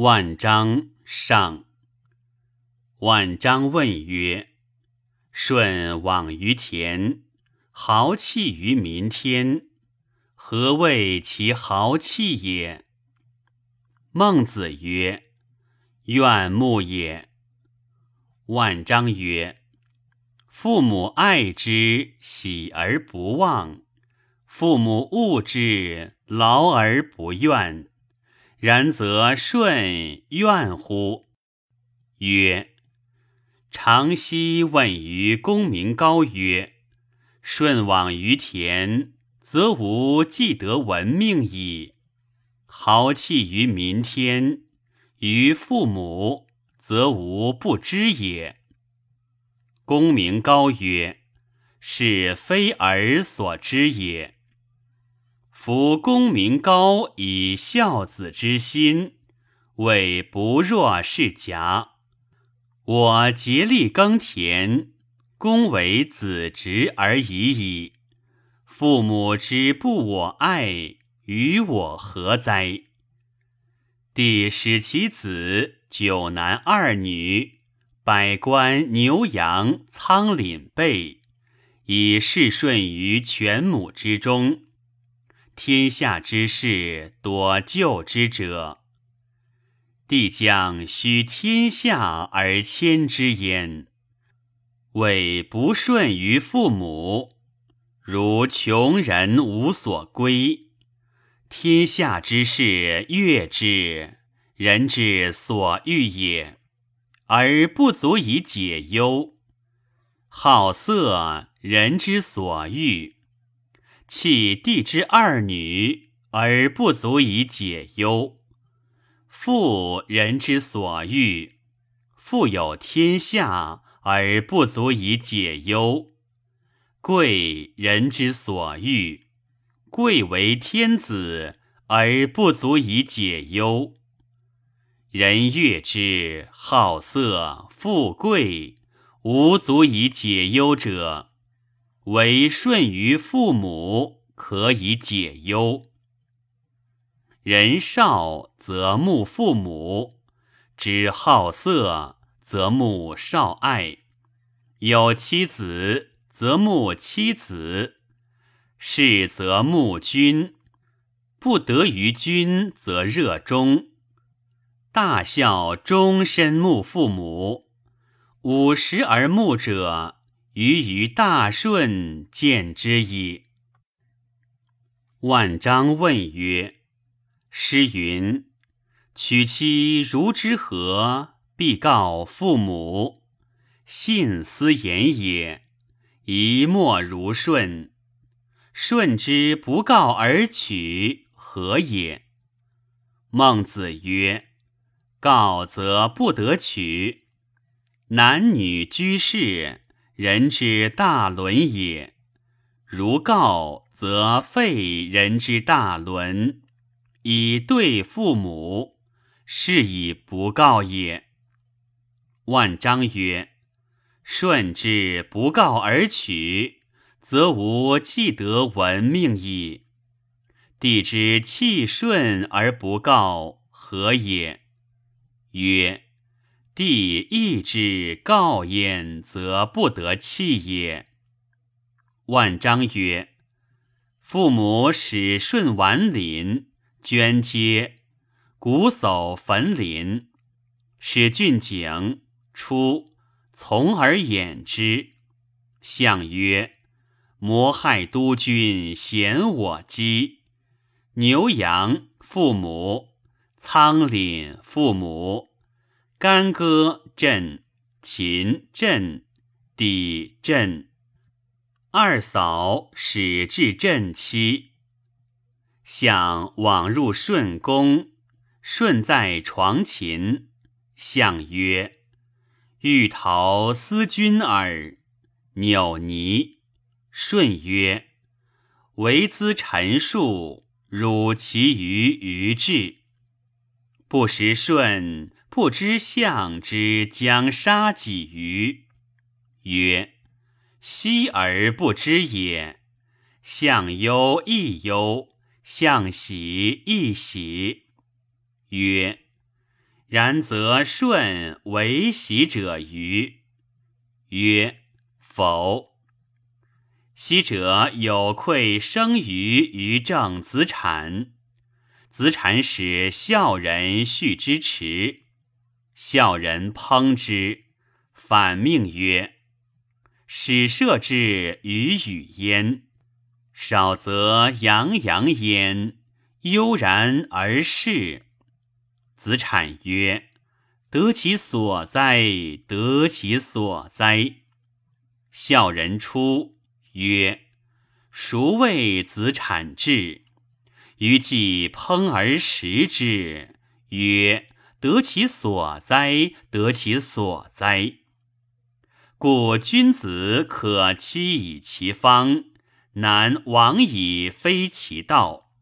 万章上。万章问曰：“舜往于田，豪气于民天，何谓其豪气也？”孟子曰：“怨慕也。”万章曰：“父母爱之，喜而不忘；父母恶之，劳而不怨。然则舜怨乎？”曰：“常熙问于公明高曰：‘舜往于田，则无既得闻命矣。’”豪气于民天，于父母，则无不知也。公明高曰：“是非尔所知也。夫功名高以孝子之心，谓不若是假。我竭力耕田，公为子侄而已矣。父母之不我爱。”与我何哉？帝使其子九男二女，百官牛羊仓廪备，以事顺于犬母之中。天下之事多救之者，帝将须天下而迁之焉。为不顺于父母，如穷人无所归。天下之事，悦之，人之所欲也，而不足以解忧；好色，人之所欲，弃地之二女，而不足以解忧；富，人之所欲，富有天下，而不足以解忧；贵，人之所欲。贵为天子，而不足以解忧。人悦之，好色、富贵，无足以解忧者，唯顺于父母，可以解忧。人少则慕父母，知好色则慕少爱，有妻子则慕妻子。事则慕君，不得于君则热衷。大孝终身慕父母，五十而慕者，于于大顺见之矣。万章问曰：“诗云：‘娶妻如之何？必告父母。’信斯言也。一莫如顺。”顺之不告而取，何也？孟子曰：“告则不得取。男女居士，人之大伦也。如告，则废人之大伦，以对父母，是以不告也。”万章曰：“顺之不告而取。”则无既得闻命矣。帝之气顺而不告，何也？曰：帝意之告焉，则不得弃也。万章曰：父母使顺完林，捐阶，鼓叟焚林，使郡景出，从而掩之。相曰。谋害督军，嫌我饥；牛羊父母，仓廪父母，干戈震，秦震，地震。二嫂始至震妻。相往入顺宫，顺在床前。相曰：“欲逃思君耳。”扭泥。舜曰：“唯兹陈述，汝其于于志。不识舜，不知相之将杀几余。”曰：“息而不知也。相忧亦忧，相喜亦喜。”曰：“然则舜为喜者于？曰：否。昔者有愧生于于正子产，子产使孝人续之池，孝人烹之，反命曰：“始射之于语焉，少则洋洋焉，悠然而逝。”子产曰：“得其所哉！得其所哉！”孝人出。曰：孰谓子产至？于既烹而食之。曰：得其所哉！得其所哉！故君子可期以其方，难往以非其道。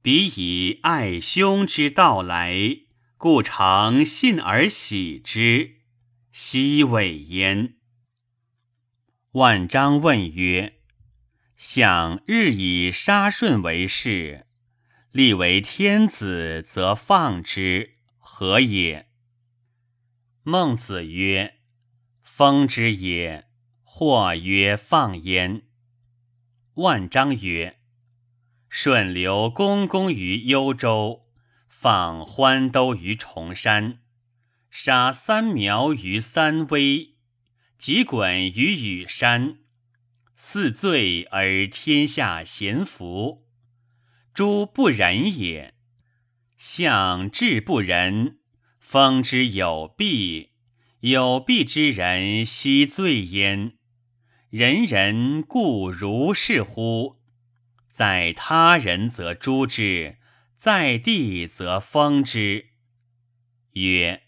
彼以爱兄之道来，故常信而喜之，奚谓焉？万章问曰：“想日以杀舜为事，立为天子，则放之，何也？”孟子曰：“封之也。”或曰：“放焉。”万章曰：“顺流公公于幽州，放欢都于崇山，杀三苗于三危。”即滚于羽山，四罪而天下咸服。诸不仁也。相志不仁，封之有弊。有弊之人，奚罪焉？人人故如是乎？在他人则诛之，在地则封之。曰：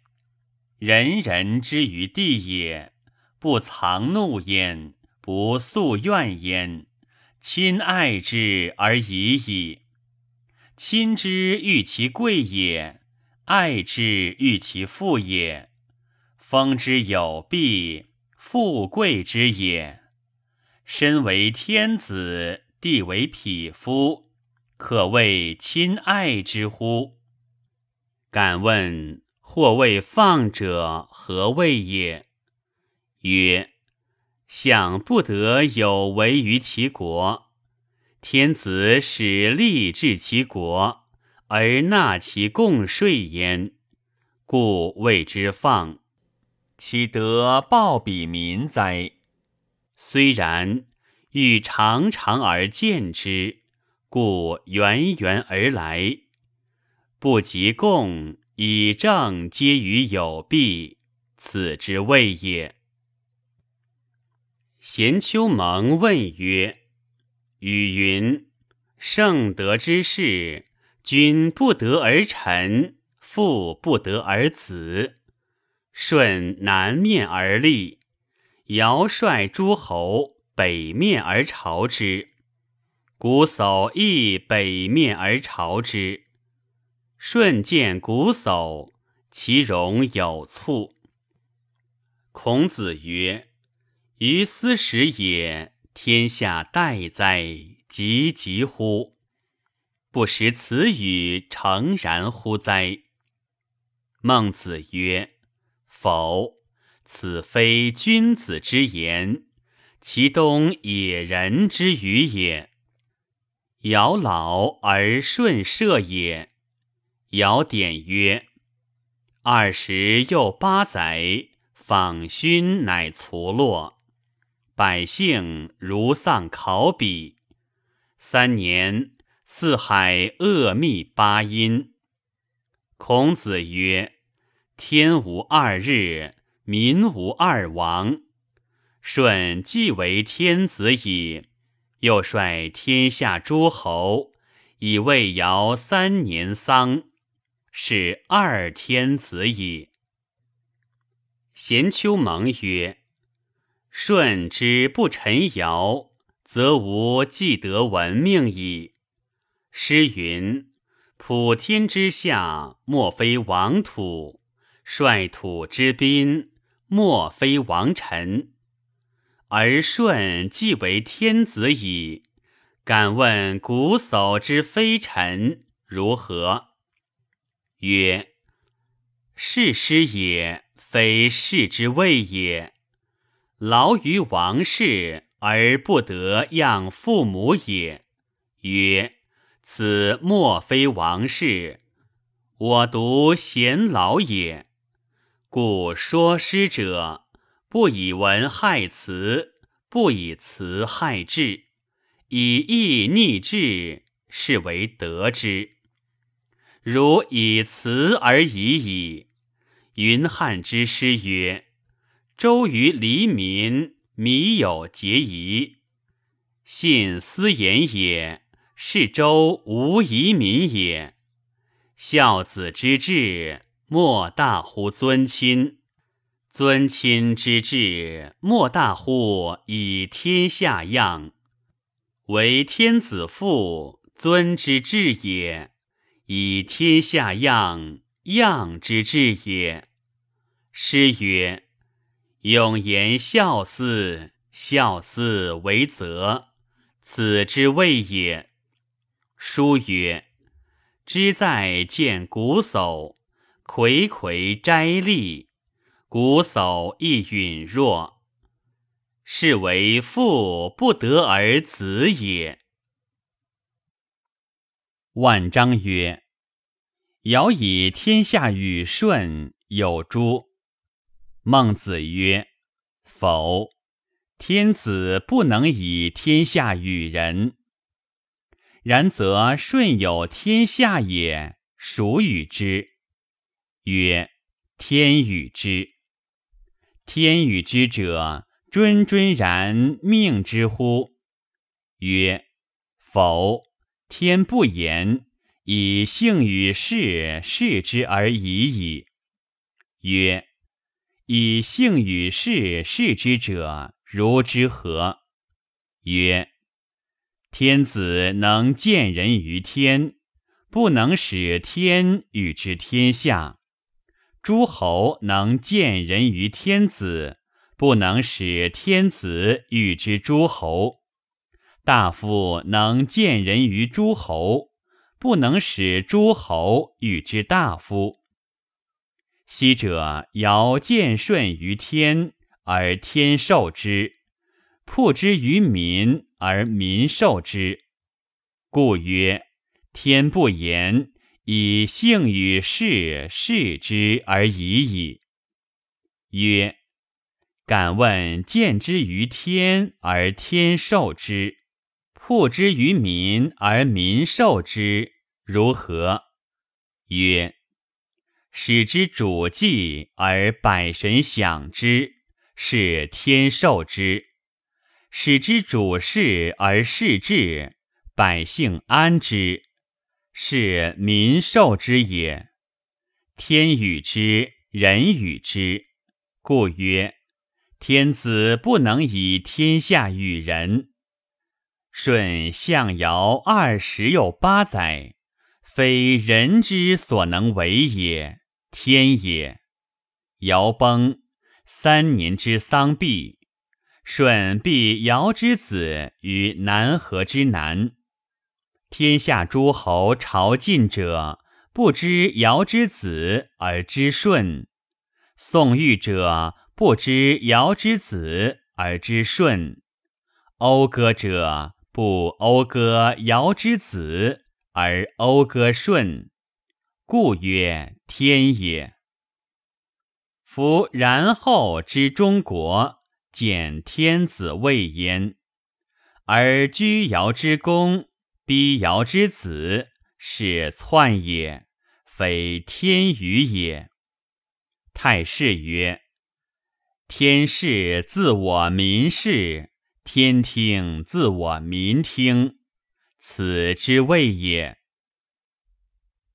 人人之于地也。不藏怒焉，不诉怨焉，亲爱之而已矣。亲之欲其贵也，爱之欲其富也。封之有弊，富贵之也。身为天子，地为匹夫，可谓亲爱之乎？敢问或谓放者何谓也？曰：相不得有为于其国，天子使利治其国，而纳其贡税焉，故谓之放。岂得报彼民哉？虽然，欲常常而见之，故源源而来。不及贡，以正皆于有弊，此之谓也。咸丘蒙问曰：“语云：圣德之士，君不得而臣，父不得而子。舜南面而立，尧率诸侯北面而朝之，瞽叟亦北面而朝之。舜见瞽叟，其容有蹙。孔子曰。”于斯时也，天下待哉！急急乎！不识此语，诚然乎哉？孟子曰：“否，此非君子之言，其东野人之语也。尧老而舜射也。尧典曰：‘二十又八载，访勋乃卒落。’”百姓如丧考妣，三年四海恶密八阴。孔子曰：“天无二日，民无二王。舜既为天子矣，又率天下诸侯以为尧三年丧，是二天子矣。”贤丘蒙曰。舜之不臣尧，则无既得闻命矣。诗云：“普天之下，莫非王土；率土之滨，莫非王臣。”而舜既为天子矣，敢问瞽叟之非臣如何？曰：“是师也，非事之谓也。劳于王室而不得养父母也。曰：此莫非王室，我独贤老也。故说诗者，不以文害辞，不以辞害志，以义逆志，是为得之。如以辞而已矣。云汉之诗曰：“周于黎民，靡有节夷。信斯言也，是周无遗民也。孝子之志，莫大乎尊亲；尊亲之志，莫大乎以天下样。为天子父，尊之至也；以天下样，样之至也。”诗曰：“永言孝嗣，孝嗣为则，此之谓也。”书曰：“知在见瞽叟，睽睽摘栗，瞽叟亦允若，是为父不得而子也。”万章曰：“尧以天下与舜，有诸？”孟子曰：“否，天子不能以天下与人。然则舜有天下也，孰与之？”曰：“天与之。天与之者，谆谆然命之乎？”曰：“否，天不言，以性与事事之而已矣。”曰。以性与事事之者，如之何？曰：天子能见人于天，不能使天与之天下；诸侯能见人于天子，不能使天子与之诸侯；大夫能见人于诸侯，不能使诸侯与之大夫。昔者尧见舜于天，而天受之；曝之于民，而民受之。故曰：天不言，以性与事事之而已矣。曰：敢问见之于天而天受之，曝之于民而民受之，如何？曰：使之主祭而百神享之，是天受之；使之主事而事治，百姓安之，是民受之也。天与之，人与之，故曰：天子不能以天下与人。舜、象尧二十有八载，非人之所能为也。天也，尧崩，三年之丧毕。舜必尧之子于南河之南。天下诸侯朝觐者，不知尧之子而知舜；宋玉者，不知尧之子而知舜；讴歌者，不讴歌尧之子而讴歌舜。故曰天也。夫然后之中国，见天子位焉，而居尧之宫，逼尧之子，是篡也，非天与也。太师曰：天视自我民视，天听自我民听，此之谓也。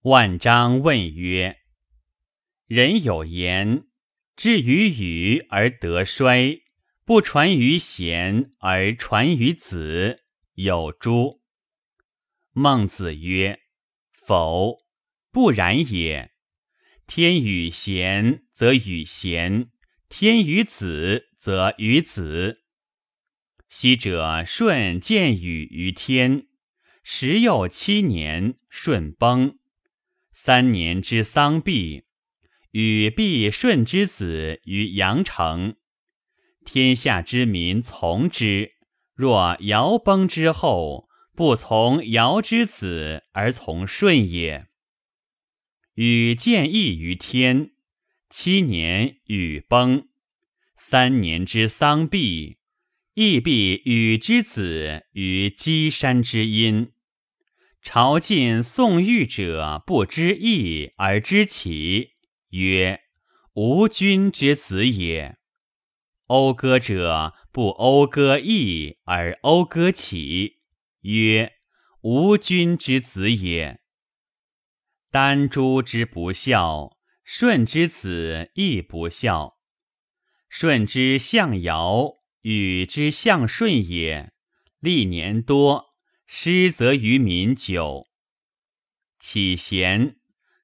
万章问曰：“人有言，至于禹而得衰，不传于贤而传于子，有诸？”孟子曰：“否，不然也。天与贤则与贤，天与子则与子。昔者舜见禹于天，时又七年，舜崩。”三年之丧毕，与必顺之子于阳城，天下之民从之。若尧崩之后，不从尧之子而从舜也。禹见义于天，七年禹崩，三年之丧毕，亦必禹之子于箕山之阴。朝觐宋玉者不知义而知启，曰：吾君之子也。讴歌者不讴歌义而讴歌起，曰：吾君之子也。丹朱之不孝，舜之子亦不孝。舜之相尧，禹之相舜也。历年多。失则于民久，启贤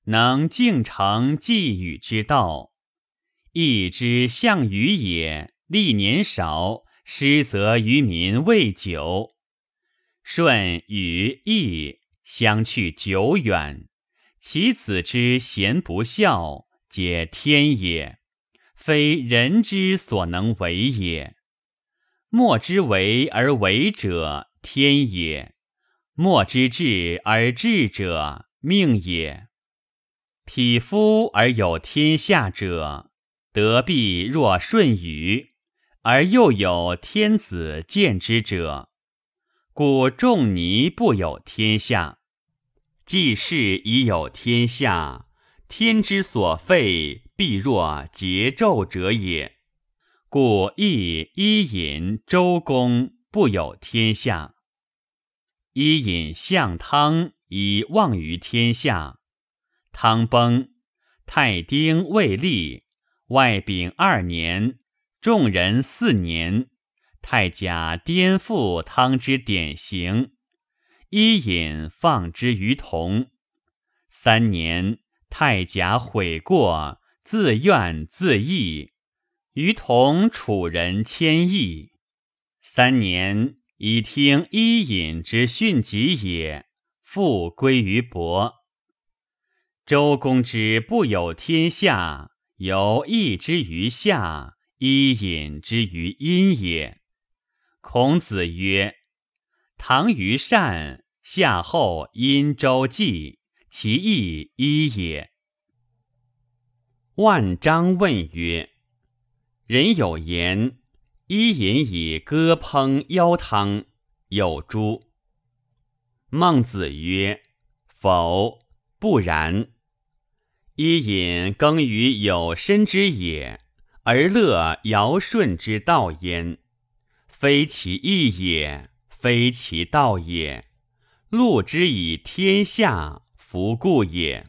能敬成寄语之道，义之象禹也。历年少，失则于民未久。舜与义相去久远，其子之贤不孝，皆天也，非人之所能为也。莫之为而为者。天也，莫之至而至者命也。匹夫而有天下者，得必若舜禹，而又有天子见之者，故仲尼不有天下。既是已有天下，天之所废，必若桀纣者也。故亦伊尹、周公。不有天下，伊尹相汤以望于天下。汤崩，太丁未立，外丙二年，众人四年，太甲颠覆汤之典型，伊尹放之于同。三年，太甲悔过，自怨自艾，于同楚人千亿。三年，以听伊尹之训疾也，复归于伯。周公之不有天下，由义之于下，伊尹之于阴也。孔子曰：“唐于善，夏后殷周季，其义一也。”万章问曰：“人有言。”伊尹以歌烹邀汤，有诸？孟子曰：“否，不然。伊尹耕于有身之野，而乐尧舜之道焉，非其义也，非其道也。禄之以天下，弗故也。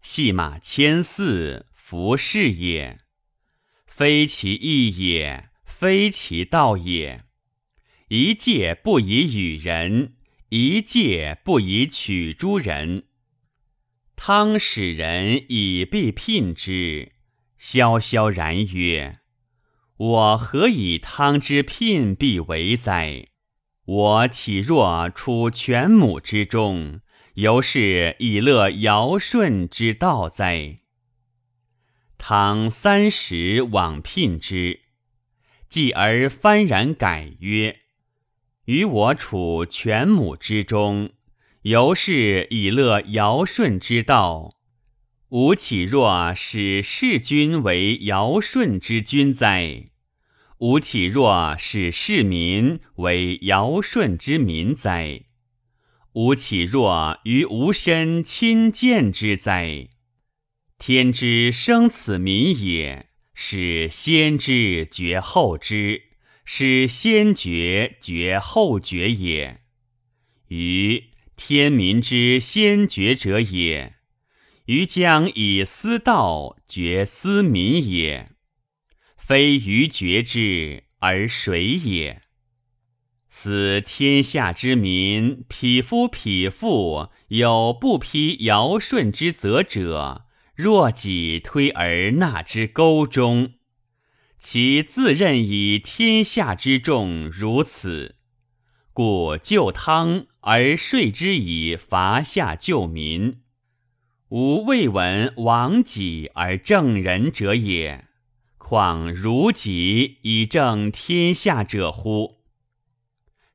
戏马千驷，弗是也，非其义也。”非其道也。一介不以与人，一介不以取诸人。汤使人以必聘之，萧萧然曰：“我何以汤之聘必为哉？我岂若处犬母之中，犹是以乐尧舜之道哉？”汤三十往聘之。继而幡然改曰：“于我处犬母之中，犹是以乐尧舜之道。吾岂若使世君为尧舜之君哉？吾岂若使世民为尧舜之民哉？吾岂若于吾身亲见之哉？天之生此民也。”使先知绝后知，使先觉绝后觉也。于天民之先觉者也，于将以思道觉思民也。非于绝之而谁也？此天下之民，匹夫匹妇，有不披尧舜之责者。若己推而纳之沟中，其自任以天下之众如此，故救汤而税之以伐下救民。吾未闻亡己而正人者也，况如己以正天下者乎？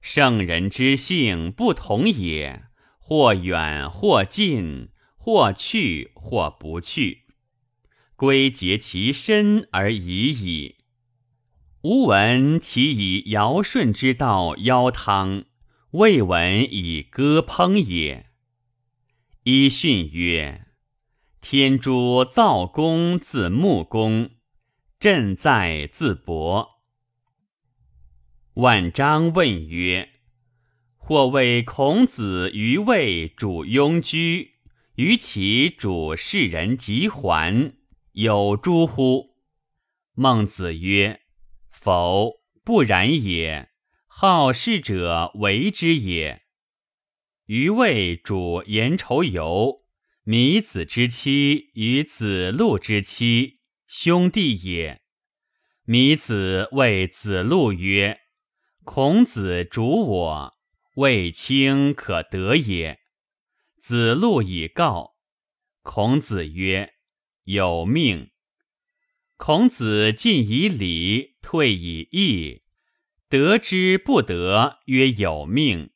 圣人之性不同也，或远或近，或去或不去，归结其身而已矣。吾闻其以尧舜之道邀汤，未闻以歌烹也。伊训曰：“天诛造公自穆公，朕在自伯。”万章问曰：“或谓孔子于魏主庸居，于其主世人及还，有诸乎？”孟子曰：“否，不然也。好事者为之也。于谓主颜仇游，弥子之妻与子路之妻，兄弟也。弥子谓子路曰。”孔子主我，未卿可得也。子路以告。孔子曰：“有命。”孔子进以礼，退以义。得之不得，曰有命。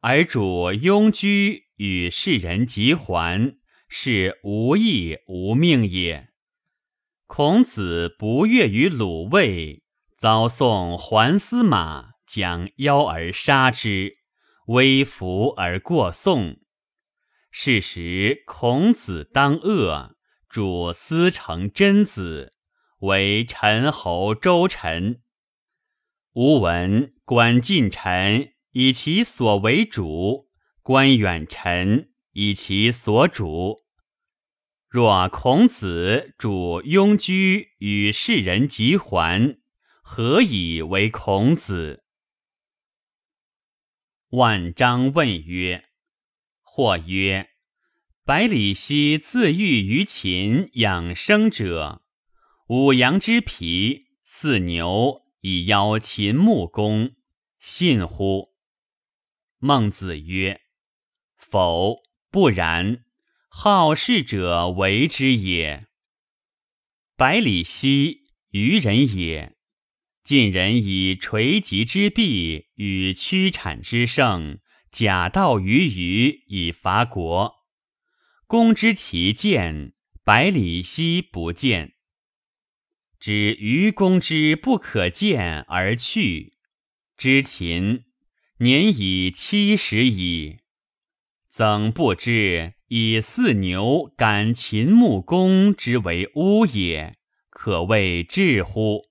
而主庸居与世人及还，是无义无命也。孔子不悦于鲁卫。遭送还司马，将邀而杀之，微服而过宋。是时孔子当恶，主司成真子，为陈侯周臣。吾闻观近臣以其所为主，观远臣以其所主。若孔子主庸居与世人及还。何以为孔子？万章问曰：“或曰，百里奚自喻于禽养生者，五羊之皮，似牛，以邀秦穆公，信乎？”孟子曰：“否，不然。好事者为之也。百里奚愚人也。”晋人以垂棘之弊与屈产之盛，假道于虞以伐国。公之其见，百里奚不见。知愚公之不可见而去。知秦年已七十矣，曾不知以四牛赶秦穆公之为乌也，可谓智乎？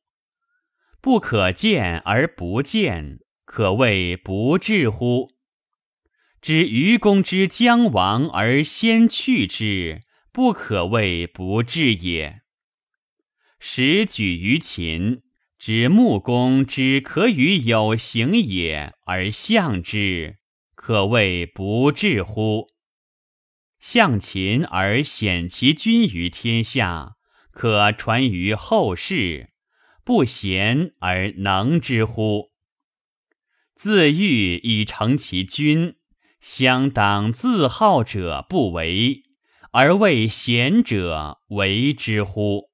不可见而不见，可谓不智乎？知愚公之将亡而先去之，不可谓不智也。时举于秦，知穆公之可与有形也而相之，可谓不智乎？相秦而显其君于天下，可传于后世。不贤而能之乎？自欲以成其君，相当自好者不为，而为贤者为之乎？